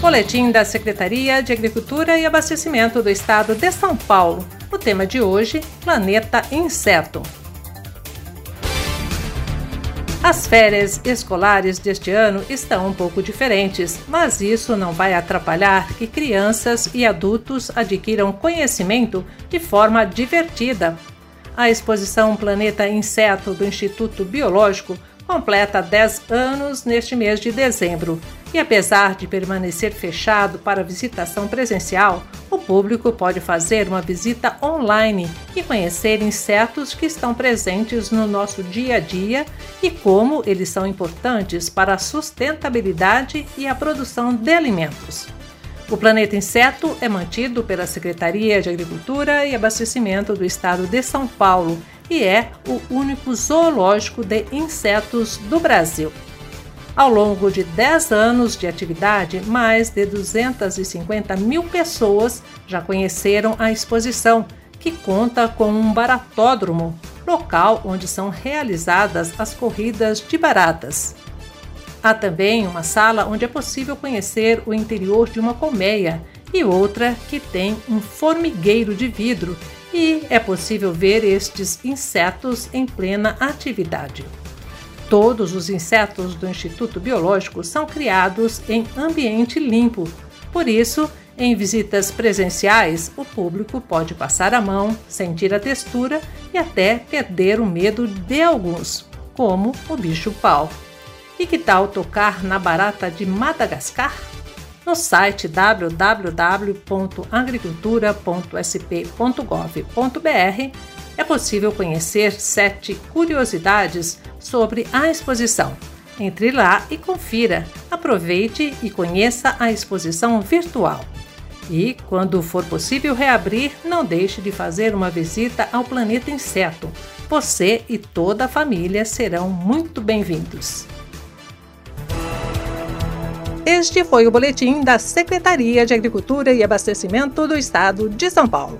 Boletim da Secretaria de Agricultura e Abastecimento do Estado de São Paulo. O tema de hoje: Planeta Inseto. As férias escolares deste ano estão um pouco diferentes, mas isso não vai atrapalhar que crianças e adultos adquiram conhecimento de forma divertida. A exposição Planeta Inseto do Instituto Biológico completa 10 anos neste mês de dezembro. E apesar de permanecer fechado para visitação presencial, o público pode fazer uma visita online e conhecer insetos que estão presentes no nosso dia a dia e como eles são importantes para a sustentabilidade e a produção de alimentos. O Planeta Inseto é mantido pela Secretaria de Agricultura e Abastecimento do Estado de São Paulo e é o único zoológico de insetos do Brasil. Ao longo de 10 anos de atividade, mais de 250 mil pessoas já conheceram a exposição, que conta com um baratódromo, local onde são realizadas as corridas de baratas. Há também uma sala onde é possível conhecer o interior de uma colmeia e outra que tem um formigueiro de vidro e é possível ver estes insetos em plena atividade. Todos os insetos do Instituto Biológico são criados em ambiente limpo, por isso, em visitas presenciais, o público pode passar a mão, sentir a textura e até perder o medo de alguns, como o bicho-pau. E que tal tocar na barata de Madagascar? No site www.agricultura.sp.gov.br é possível conhecer sete curiosidades sobre a exposição. Entre lá e confira, aproveite e conheça a exposição virtual. E, quando for possível reabrir, não deixe de fazer uma visita ao Planeta Inseto. Você e toda a família serão muito bem-vindos. Este foi o boletim da Secretaria de Agricultura e Abastecimento do Estado de São Paulo.